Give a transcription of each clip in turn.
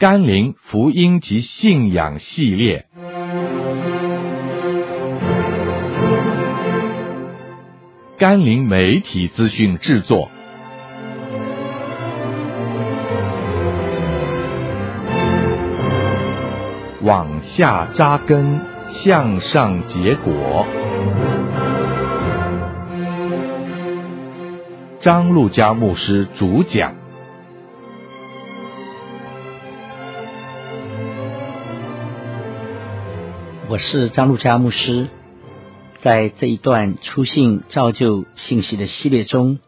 甘霖福音及信仰系列，甘霖媒体资讯制作，往下扎根，向上结果。张路加牧师主讲。我是张路加牧师，在这一段初信造就信息的系列中，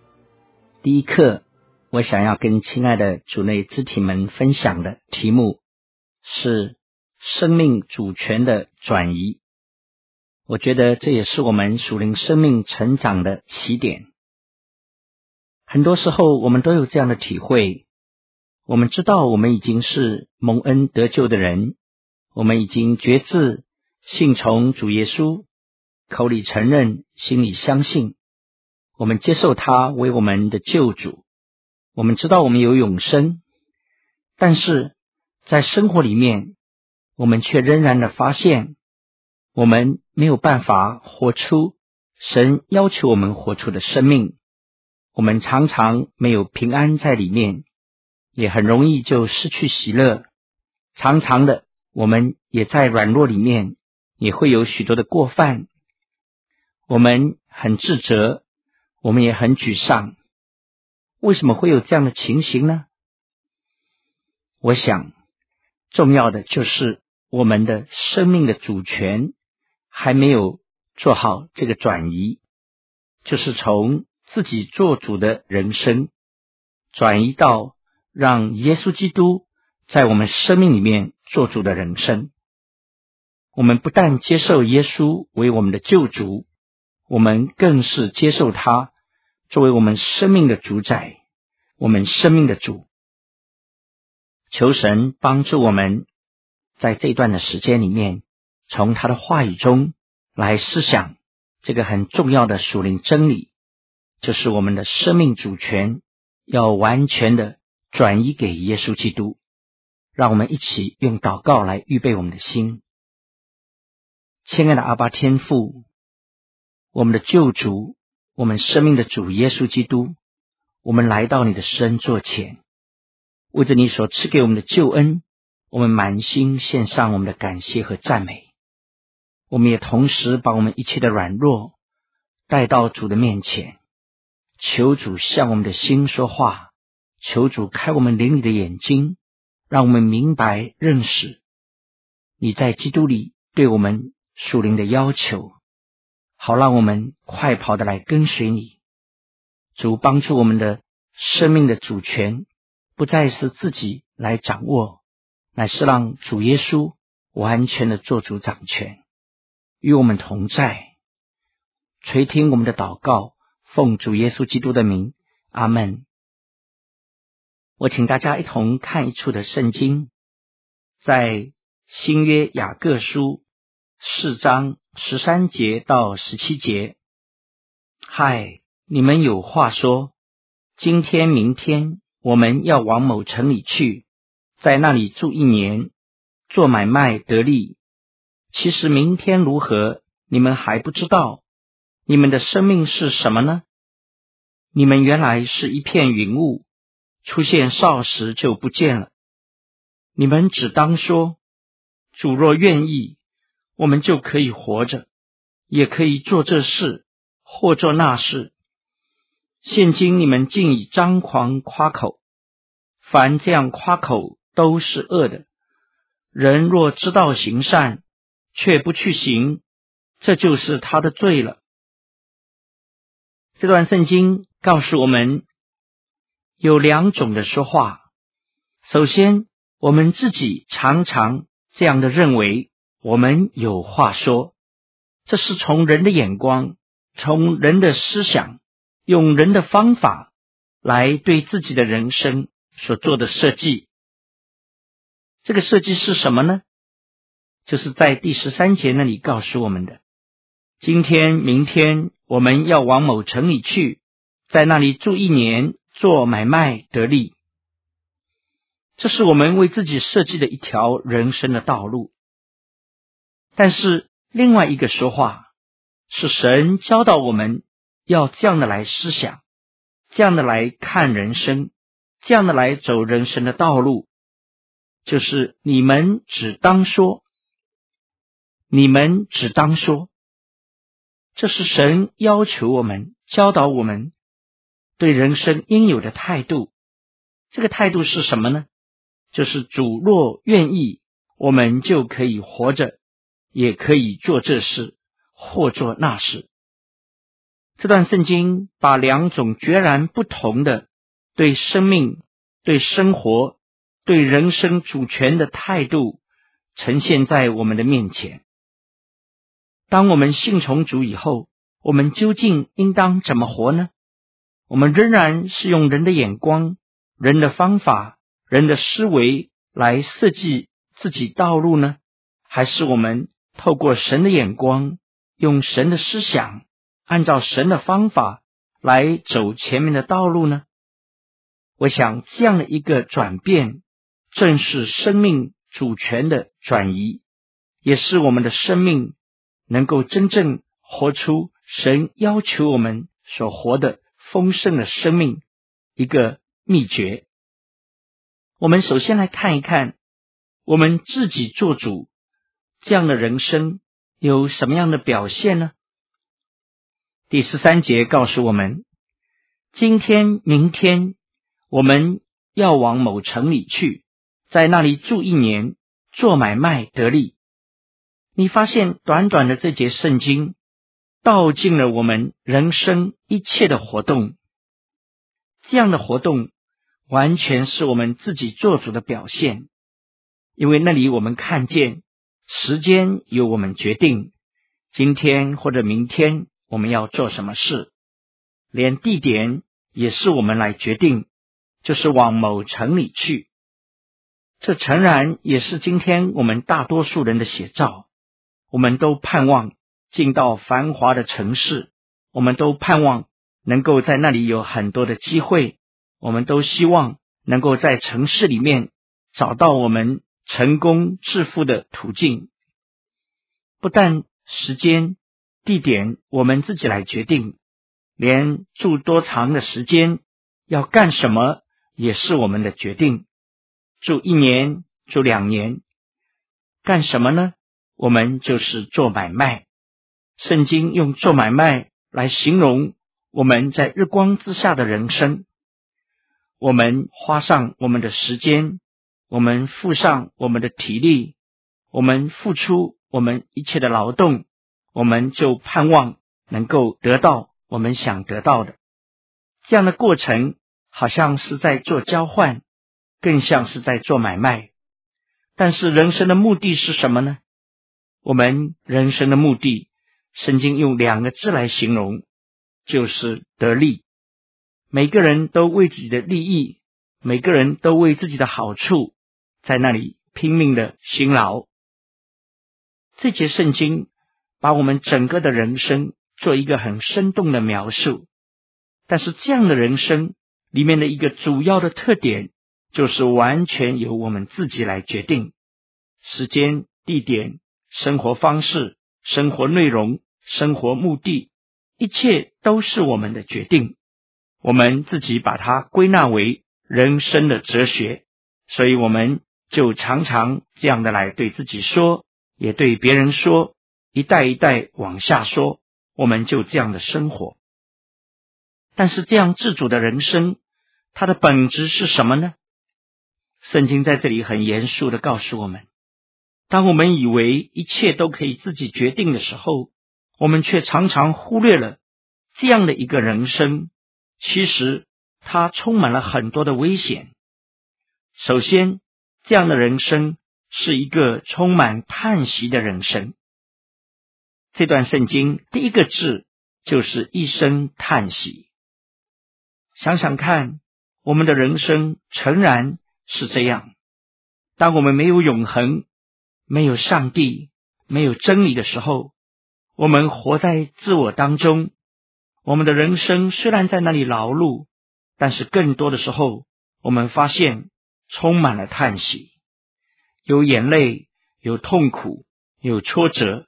第一课，我想要跟亲爱的主内肢体们分享的题目是生命主权的转移。我觉得这也是我们属灵生命成长的起点。很多时候，我们都有这样的体会，我们知道我们已经是蒙恩得救的人，我们已经决志。信从主耶稣，口里承认，心里相信，我们接受他为我们的救主。我们知道我们有永生，但是在生活里面，我们却仍然的发现，我们没有办法活出神要求我们活出的生命。我们常常没有平安在里面，也很容易就失去喜乐。常常的，我们也在软弱里面。也会有许多的过犯，我们很自责，我们也很沮丧。为什么会有这样的情形呢？我想，重要的就是我们的生命的主权还没有做好这个转移，就是从自己做主的人生，转移到让耶稣基督在我们生命里面做主的人生。我们不但接受耶稣为我们的救主，我们更是接受他作为我们生命的主宰，我们生命的主。求神帮助我们，在这段的时间里面，从他的话语中来思想这个很重要的属灵真理，就是我们的生命主权要完全的转移给耶稣基督。让我们一起用祷告来预备我们的心。亲爱的阿爸天父，我们的救主，我们生命的主耶稣基督，我们来到你的身座前，为着你所赐给我们的救恩，我们满心献上我们的感谢和赞美。我们也同时把我们一切的软弱带到主的面前，求主向我们的心说话，求主开我们灵里的眼睛，让我们明白认识你在基督里对我们。属灵的要求，好让我们快跑的来跟随你。主帮助我们的生命的主权，不再是自己来掌握，乃是让主耶稣完全的做主掌权，与我们同在。垂听我们的祷告，奉主耶稣基督的名，阿门。我请大家一同看一处的圣经，在新约雅各书。四章十三节到十七节，嗨，你们有话说，今天、明天我们要往某城里去，在那里住一年，做买卖得利。其实明天如何，你们还不知道。你们的生命是什么呢？你们原来是一片云雾，出现少时就不见了。你们只当说，主若愿意。我们就可以活着，也可以做这事或做那事。现今你们竟以张狂夸口，凡这样夸口都是恶的。人若知道行善，却不去行，这就是他的罪了。这段圣经告诉我们，有两种的说话。首先，我们自己常常这样的认为。我们有话说，这是从人的眼光，从人的思想，用人的方法来对自己的人生所做的设计。这个设计是什么呢？就是在第十三节那里告诉我们的：今天、明天我们要往某城里去，在那里住一年，做买卖得利。这是我们为自己设计的一条人生的道路。但是另外一个说话，是神教导我们要这样的来思想，这样的来看人生，这样的来走人生的道路，就是你们只当说，你们只当说，这是神要求我们、教导我们对人生应有的态度。这个态度是什么呢？就是主若愿意，我们就可以活着，也可以做这事或做那事。这段圣经把两种截然不同的对生命、对生活、对人生主权的态度呈现在我们的面前。当我们信从主以后，我们究竟应当怎么活呢？我们仍然是用人的眼光、人的方法。人的思维来设计自己道路呢？还是我们透过神的眼光，用神的思想，按照神的方法来走前面的道路呢？我想这样的一个转变，正是生命主权的转移，也是我们的生命能够真正活出神要求我们所活的丰盛的生命一个秘诀。我们首先来看一看，我们自己做主这样的人生有什么样的表现呢？第十三节告诉我们，今天、明天我们要往某城里去，在那里住一年，做买卖得利。你发现短短的这节圣经，道尽了我们人生一切的活动，这样的活动。完全是我们自己做主的表现，因为那里我们看见时间由我们决定，今天或者明天我们要做什么事，连地点也是我们来决定，就是往某城里去。这诚然也是今天我们大多数人的写照。我们都盼望进到繁华的城市，我们都盼望能够在那里有很多的机会。我们都希望能够在城市里面找到我们成功致富的途径。不但时间、地点我们自己来决定，连住多长的时间、要干什么也是我们的决定。住一年、住两年，干什么呢？我们就是做买卖。圣经用做买卖来形容我们在日光之下的人生。我们花上我们的时间，我们付上我们的体力，我们付出我们一切的劳动，我们就盼望能够得到我们想得到的。这样的过程好像是在做交换，更像是在做买卖。但是人生的目的是什么呢？我们人生的目的，圣经用两个字来形容，就是得利。每个人都为自己的利益，每个人都为自己的好处，在那里拼命的辛劳。这节圣经把我们整个的人生做一个很生动的描述。但是这样的人生里面的一个主要的特点，就是完全由我们自己来决定时间、地点、生活方式、生活内容、生活目的，一切都是我们的决定。我们自己把它归纳为人生的哲学，所以我们就常常这样的来对自己说，也对别人说，一代一代往下说，我们就这样的生活。但是这样自主的人生，它的本质是什么呢？圣经在这里很严肃的告诉我们：当我们以为一切都可以自己决定的时候，我们却常常忽略了这样的一个人生。其实，它充满了很多的危险。首先，这样的人生是一个充满叹息的人生。这段圣经第一个字就是一声叹息。想想看，我们的人生诚然是这样。当我们没有永恒、没有上帝、没有真理的时候，我们活在自我当中。我们的人生虽然在那里劳碌，但是更多的时候，我们发现充满了叹息，有眼泪，有痛苦，有挫折，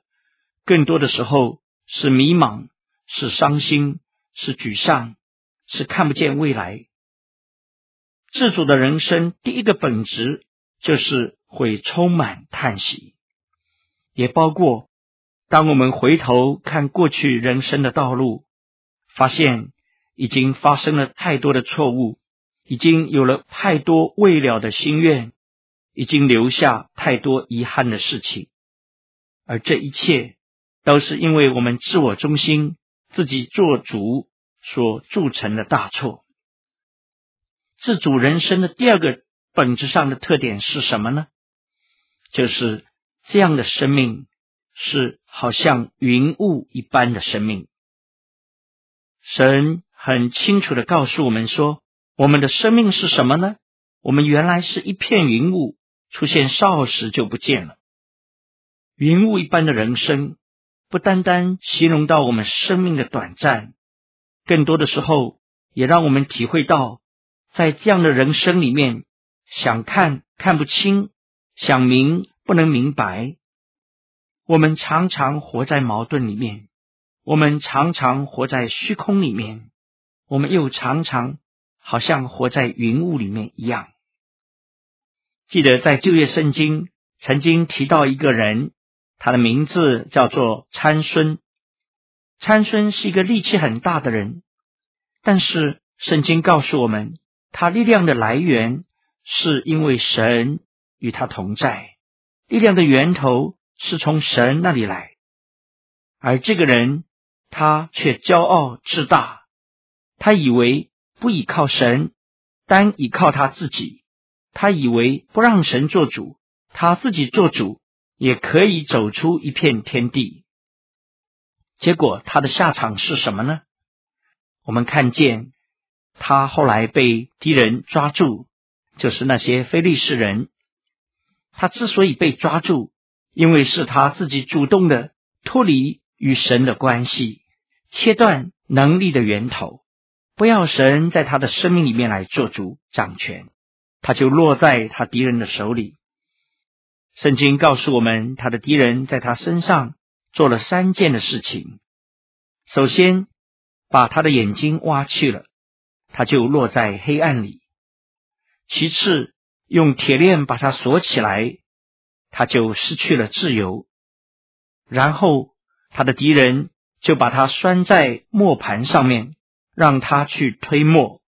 更多的时候是迷茫，是伤心，是沮丧，是看不见未来。自主的人生第一个本质就是会充满叹息，也包括当我们回头看过去人生的道路，发现已经发生了太多的错误，已经有了太多未了的心愿，已经留下太多遗憾的事情，而这一切都是因为我们自我中心、自己做主所铸成的大错。自主人生的第二个本质上的特点是什么呢？就是这样的生命是好像云雾一般的生命。神很清楚的告诉我们说，我们的生命是什么呢？我们原来是一片云雾，出现少时就不见了。云雾一般的人生，不单单形容到我们生命的短暂，更多的时候也让我们体会到。在这样的人生里面，想看看不清，想明不能明白。我们常常活在矛盾里面，我们常常活在虚空里面，我们又常常好像活在云雾里面一样。记得在旧约圣经曾经提到一个人，他的名字叫做参孙。参孙是一个力气很大的人，但是圣经告诉我们。他力量的来源是因为神与他同在，力量的源头是从神那里来，而这个人他却骄傲自大，他以为不依靠神，单依靠他自己，他以为不让神做主，他自己做主也可以走出一片天地。结果他的下场是什么呢？我们看见。他后来被敌人抓住，就是那些非利士人。他之所以被抓住，因为是他自己主动的脱离与神的关系，切断能力的源头，不要神在他的生命里面来做主掌权，他就落在他敌人的手里。圣经告诉我们，他的敌人在他身上做了三件的事情：首先，把他的眼睛挖去了。他就落在黑暗里。其次，用铁链把他锁起来，他就失去了自由。然后，他的敌人就把他拴在磨盘上面，让他去推磨。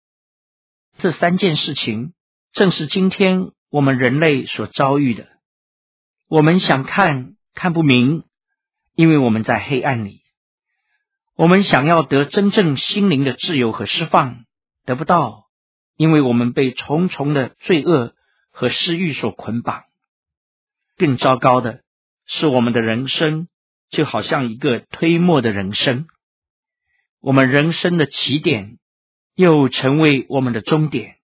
这三件事情，正是今天我们人类所遭遇的。我们想看，看不明，因为我们在黑暗里。我们想要得真正心灵的自由和释放。得不到，因为我们被重重的罪恶和私欲所捆绑。更糟糕的是，我们的人生就好像一个推磨的人生，我们人生的起点又成为我们的终点，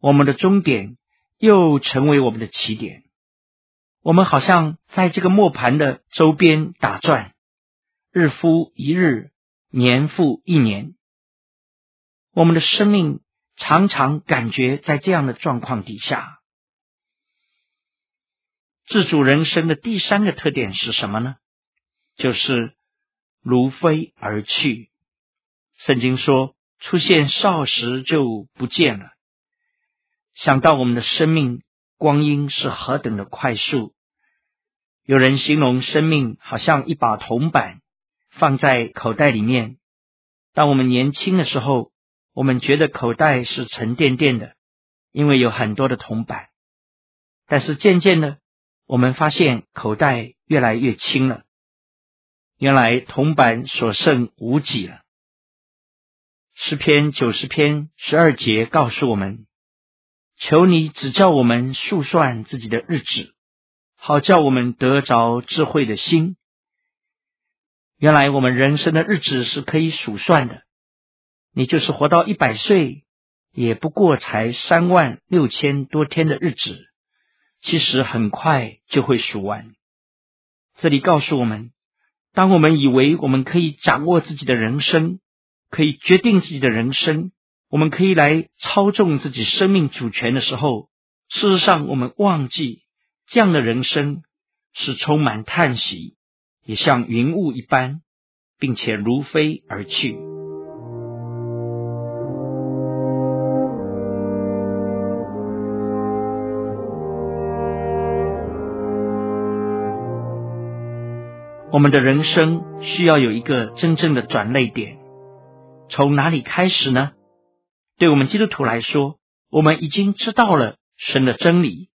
我们的终点又成为我们的起点。我们好像在这个磨盘的周边打转，日复一日，年复一年。我们的生命常常感觉在这样的状况底下，自主人生的第三个特点是什么呢？就是如飞而去。圣经说，出现少时就不见了。想到我们的生命光阴是何等的快速，有人形容生命好像一把铜板放在口袋里面。当我们年轻的时候，我们觉得口袋是沉甸甸的，因为有很多的铜板。但是渐渐的，我们发现口袋越来越轻了。原来铜板所剩无几了。诗篇九十篇十二节告诉我们：求你指教我们数算自己的日子，好叫我们得着智慧的心。原来我们人生的日子是可以数算的。你就是活到一百岁，也不过才三万六千多天的日子，其实很快就会数完。这里告诉我们，当我们以为我们可以掌握自己的人生，可以决定自己的人生，我们可以来操纵自己生命主权的时候，事实上，我们忘记这样的人生是充满叹息，也像云雾一般，并且如飞而去。我们的人生需要有一个真正的转捩点，从哪里开始呢？对我们基督徒来说，我们已经知道了神的真理，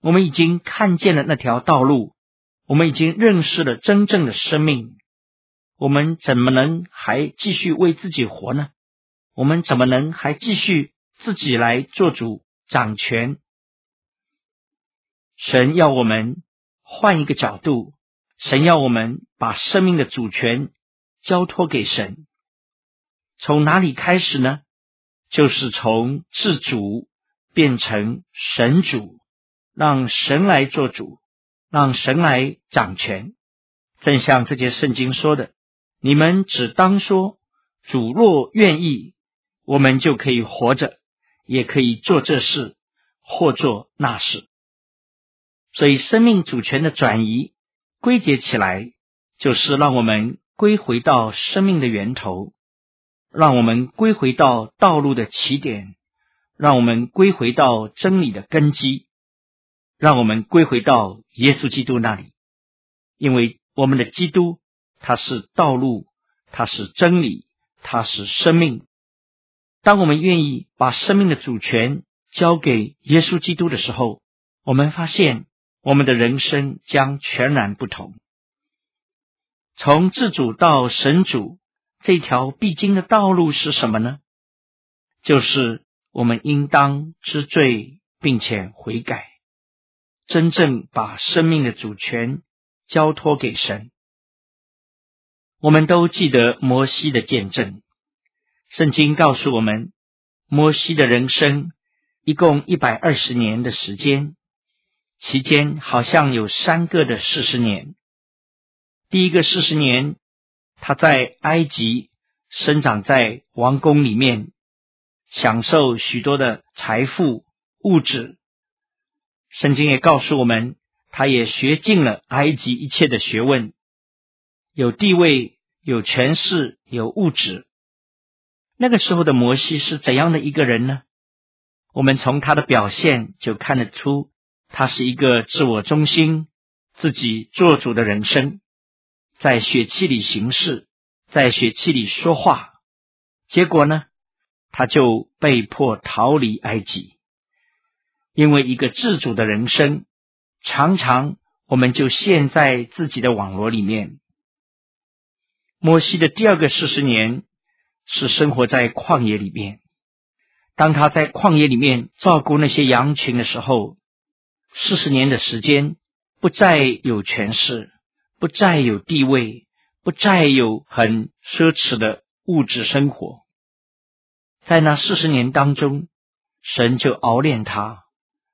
我们已经看见了那条道路，我们已经认识了真正的生命。我们怎么能还继续为自己活呢？我们怎么能还继续自己来做主掌权？神要我们换一个角度。神要我们把生命的主权交托给神，从哪里开始呢？就是从自主变成神主，让神来做主，让神来掌权。正像这节圣经说的：“你们只当说，主若愿意，我们就可以活着，也可以做这事或做那事。”所以，生命主权的转移。归结起来，就是让我们归回到生命的源头，让我们归回到道路的起点，让我们归回到真理的根基，让我们归回到耶稣基督那里。因为我们的基督，他是道路，他是真理，他是生命。当我们愿意把生命的主权交给耶稣基督的时候，我们发现。我们的人生将全然不同。从自主到神主这条必经的道路是什么呢？就是我们应当知罪，并且悔改，真正把生命的主权交托给神。我们都记得摩西的见证，圣经告诉我们，摩西的人生一共一百二十年的时间。期间好像有三个的四十年。第一个四十年，他在埃及生长在王宫里面，享受许多的财富物质。圣经也告诉我们，他也学尽了埃及一切的学问，有地位、有权势、有物质。那个时候的摩西是怎样的一个人呢？我们从他的表现就看得出。他是一个自我中心、自己做主的人生，在血气里行事，在血气里说话，结果呢，他就被迫逃离埃及。因为一个自主的人生，常常我们就陷在自己的网络里面。摩西的第二个四十年是生活在旷野里面，当他在旷野里面照顾那些羊群的时候。四十年的时间，不再有权势，不再有地位，不再有很奢侈的物质生活。在那四十年当中，神就熬炼他，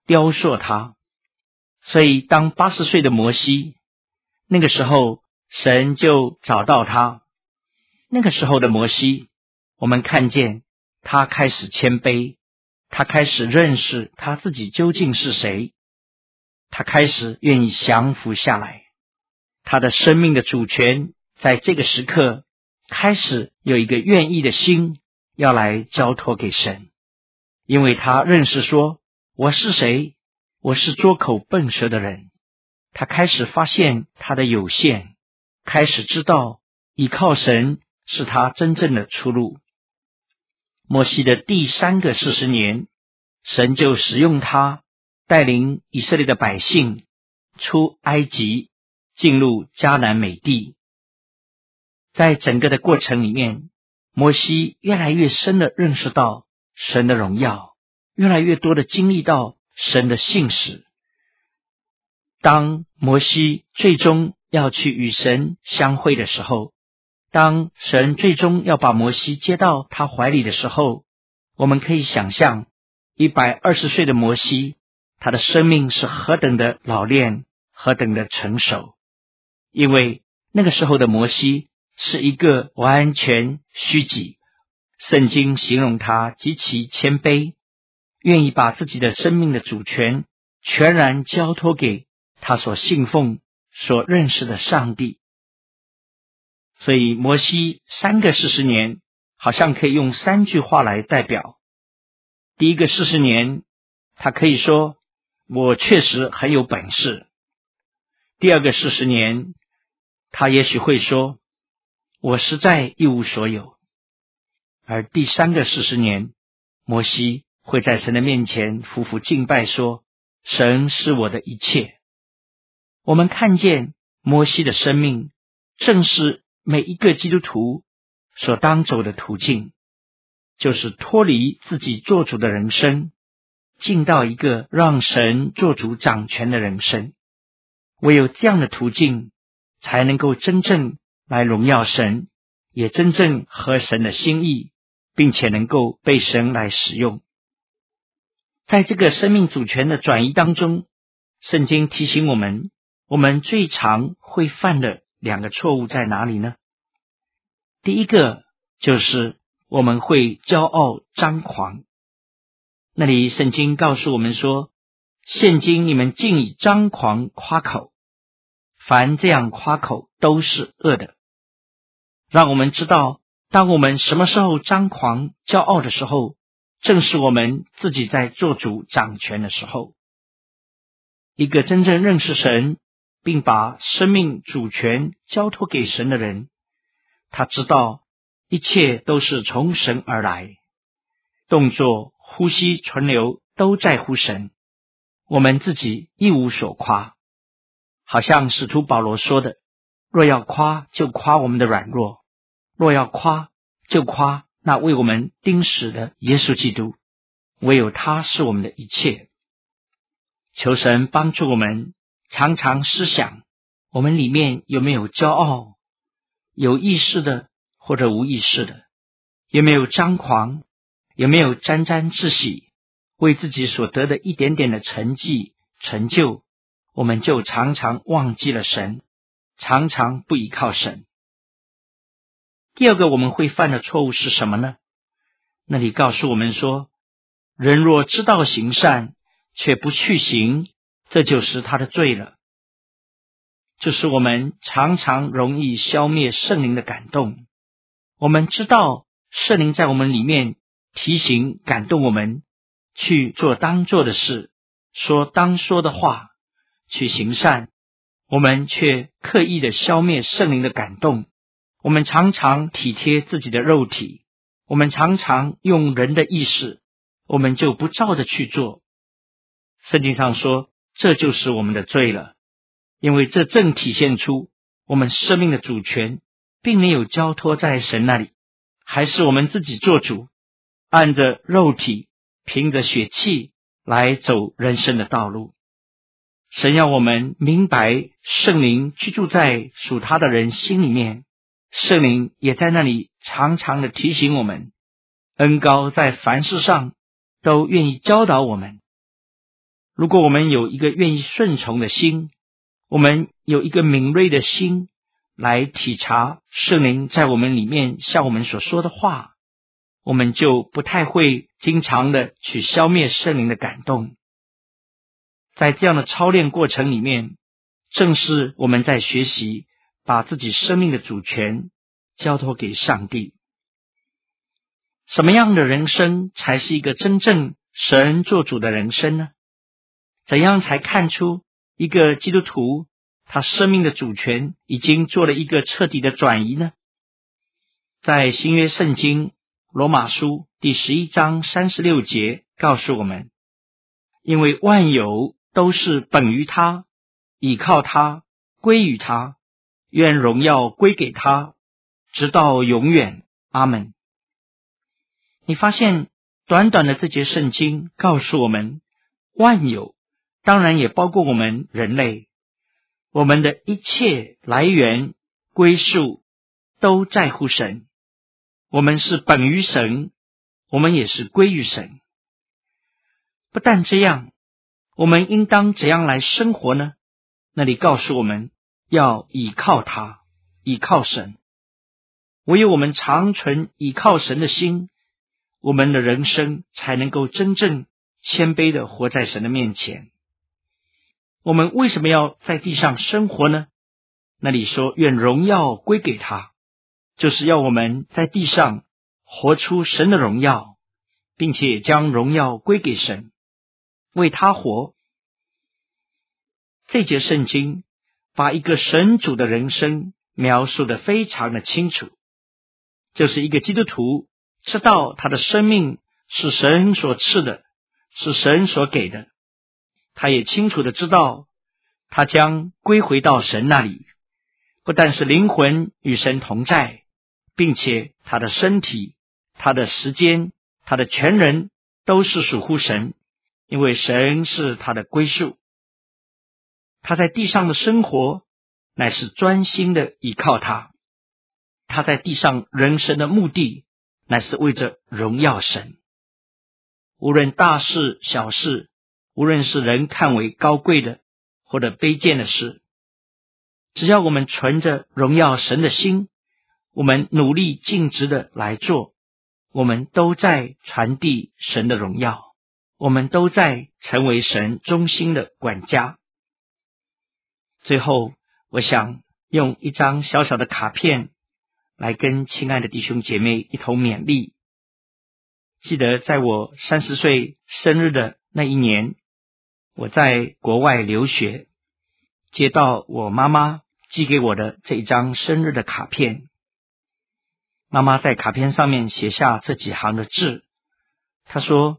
雕塑他。所以，当八十岁的摩西，那个时候，神就找到他。那个时候的摩西，我们看见他开始谦卑，他开始认识他自己究竟是谁。他开始愿意降服下来，他的生命的主权在这个时刻开始有一个愿意的心要来交托给神，因为他认识说，我是谁？我是拙口笨舌的人。他开始发现他的有限，开始知道依靠神是他真正的出路。摩西的第三个四十年，神就使用他。带领以色列的百姓出埃及，进入迦南美地，在整个的过程里面，摩西越来越深的认识到神的荣耀，越来越多的经历到神的信实。当摩西最终要去与神相会的时候，当神最终要把摩西接到他怀里的时候，我们可以想象一百二十岁的摩西。他的生命是何等的老练，何等的成熟，因为那个时候的摩西是一个完全虚己。圣经形容他极其谦卑，愿意把自己的生命的主权全然交托给他所信奉、所认识的上帝。所以，摩西三个四十年，好像可以用三句话来代表。第一个四十年，他可以说：“我确实很有本事。”第二个四十年，他也许会说：“我实在一无所有。”而第三个四十年，摩西会在神的面前匍匐敬拜，说：“神是我的一切。”我们看见摩西的生命，正是每一个基督徒所当走的途径，就是脱离自己做主的人生，进到一个让神做主掌权的人生。唯有这样的途径，才能够真正来荣耀神，也真正合神的心意。并且能够被神来使用，在这个生命主权的转移当中，圣经提醒我们，我们最常会犯的两个错误在哪里呢？第一个就是我们会骄傲张狂。那里圣经告诉我们说：“现今你们竟以张狂夸口，凡这样夸口都是恶的。”让我们知道。当我们什么时候张狂、骄傲的时候，正是我们自己在做主掌权的时候。一个真正认识神，并把生命主权交托给神的人，他知道一切都是从神而来，动作、呼吸、存留都在乎神。我们自己一无所夸，好像使徒保罗说的：“若要夸，就夸我们的软弱。”若要夸，就夸那为我们钉死的耶稣基督，唯有他是我们的一切。求神帮助我们，常常思想我们里面有没有骄傲，有意识的或者无意识的，有没有张狂，有没有沾沾自喜，为自己所得的一点点的成绩成就，我们就常常忘记了神，常常不依靠神。第二个我们会犯的错误是什么呢？那里告诉我们说，人若知道行善，却不去行，这就是他的罪了。就是我们常常容易消灭圣灵的感动。我们知道圣灵在我们里面提醒、感动我们去做当做的事，说当说的话，去行善，我们却刻意的消灭圣灵的感动。我们常常体贴自己的肉体，我们常常用人的意识，我们就不照着去做。圣经上说，这就是我们的罪了，因为这正体现出我们生命的主权并没有交托在神那里，还是我们自己做主，按着肉体，凭着血气来走人生的道路。神要我们明白，圣灵居住在属他的人心里面。圣灵也在那里常常的提醒我们，恩高在凡事上都愿意教导我们。如果我们有一个愿意顺从的心，我们有一个敏锐的心来体察圣灵在我们里面向我们所说的话，我们就不太会经常的去消灭圣灵的感动。在这样的操练过程里面，正是我们在学习。把自己生命的主权交托给上帝。什么样的人生才是一个真正神做主的人生呢？怎样才看出一个基督徒他生命的主权已经做了一个彻底的转移呢？在新约圣经罗马书第十一章三十六节告诉我们：因为万有都是本于他，倚靠他，归于他。愿荣耀归给他，直到永远。阿门。你发现短短的这节圣经告诉我们，万有当然也包括我们人类，我们的一切来源归宿都在乎神。我们是本于神，我们也是归于神。不但这样，我们应当怎样来生活呢？那里告诉我们。要倚靠他，倚靠神。唯有我们常存倚靠神的心，我们的人生才能够真正谦卑的活在神的面前。我们为什么要在地上生活呢？那里说愿荣耀归给他，就是要我们在地上活出神的荣耀，并且将荣耀归给神，为他活。这节圣经把一个神主的人生描述的非常的清楚，就是一个基督徒知道他的生命是神所赐的，是神所给的。他也清楚的知道，他将归回到神那里，不但是灵魂与神同在，并且他的身体、他的时间、他的全人都是属乎神，因为神是他的归宿。他在地上的生活乃是专心的依靠他，他在地上人生的目的乃是为着荣耀神，无论大事小事。无论是人看为高贵的，或者卑贱的事，只要我们存着荣耀神的心，我们努力尽职的来做，我们都在传递神的荣耀，我们都在成为神中心的管家。最后，我想用一张小小的卡片来跟亲爱的弟兄姐妹一同勉励。记得在我三十岁生日的那一年。我在国外留学，接到我妈妈寄给我的这一张生日的卡片。妈妈在卡片上面写下这几行的字，她说：“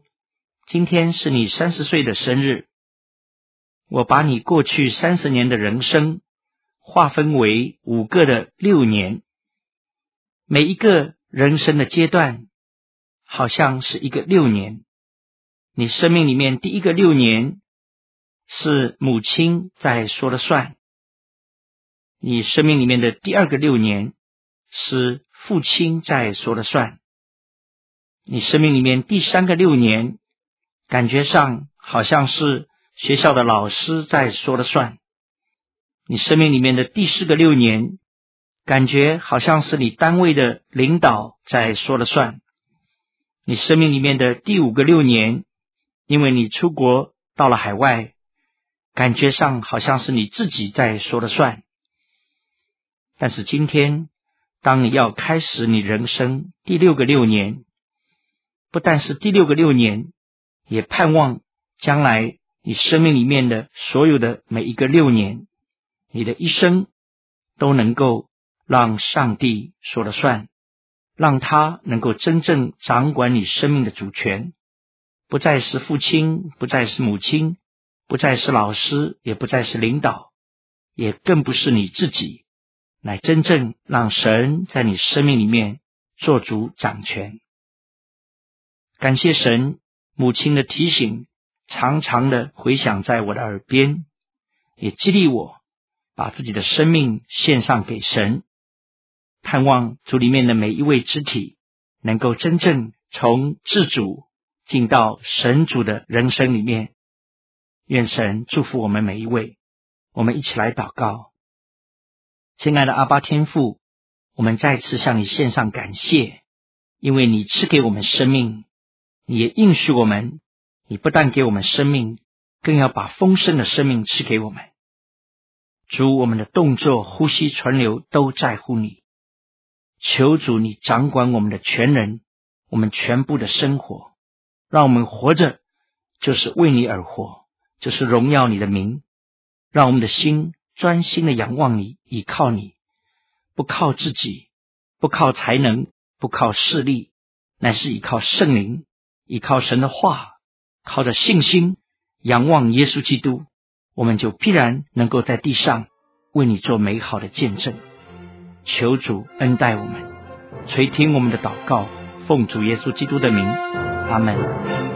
今天是你三十岁的生日，我把你过去三十年的人生划分为五个的六年，每一个人生的阶段好像是一个六年。你生命里面第一个六年。”是母亲在说了算，你生命里面的第二个六年是父亲在说了算，你生命里面第三个六年感觉上好像是学校的老师在说了算，你生命里面的第四个六年感觉好像是你单位的领导在说了算，你生命里面的第五个六年，因为你出国到了海外。感觉上好像是你自己在说了算，但是今天，当你要开始你人生第六个六年，不但是第六个六年，也盼望将来你生命里面的所有的每一个六年，你的一生都能够让上帝说了算，让他能够真正掌管你生命的主权，不再是父亲，不再是母亲。不再是老师，也不再是领导，也更不是你自己，乃真正让神在你生命里面做主掌权。感谢神，母亲的提醒常常的回响在我的耳边，也激励我把自己的生命献上给神，盼望主里面的每一位肢体能够真正从自主进到神主的人生里面。愿神祝福我们每一位，我们一起来祷告。亲爱的阿巴天父，我们再次向你献上感谢，因为你赐给我们生命，也应许我们，你不但给我们生命，更要把丰盛的生命赐给我们。主，我们的动作、呼吸、存留都在乎你，求主你掌管我们的全人，我们全部的生活，让我们活着就是为你而活。就是荣耀你的名，让我们的心专心的仰望你，倚靠你，不靠自己，不靠才能，不靠势力，乃是倚靠圣灵，依靠神的话，靠着信心仰望耶稣基督，我们就必然能够在地上为你做美好的见证。求主恩待我们，垂听我们的祷告，奉主耶稣基督的名，阿门。